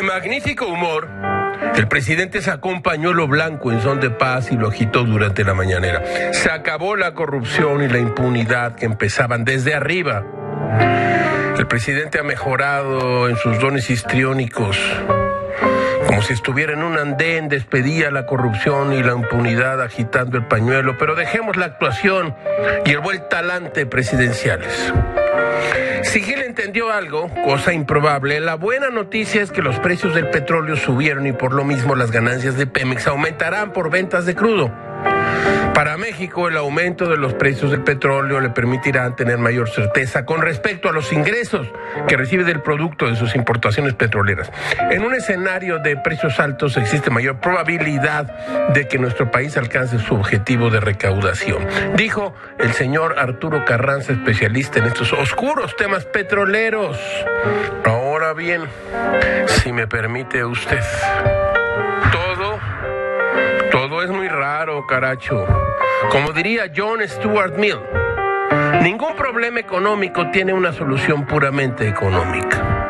magnífico humor, el presidente sacó un pañuelo blanco en son de paz y lo agitó durante la mañanera. Se acabó la corrupción y la impunidad que empezaban desde arriba. El presidente ha mejorado en sus dones histriónicos. Como si estuviera en un andén, despedía la corrupción y la impunidad agitando el pañuelo, pero dejemos la actuación y el buen talante presidenciales. Si Gil entendió algo, cosa improbable, la buena noticia es que los precios del petróleo subieron y por lo mismo las ganancias de Pemex aumentarán por ventas de crudo. Para México, el aumento de los precios del petróleo le permitirá tener mayor certeza con respecto a los ingresos que recibe del producto de sus importaciones petroleras. En un escenario de precios altos existe mayor probabilidad de que nuestro país alcance su objetivo de recaudación, dijo el señor Arturo Carranza, especialista en estos oscuros temas petroleros. Ahora bien, si me permite usted. Raro, caracho. Como diría John Stuart Mill, ningún problema económico tiene una solución puramente económica.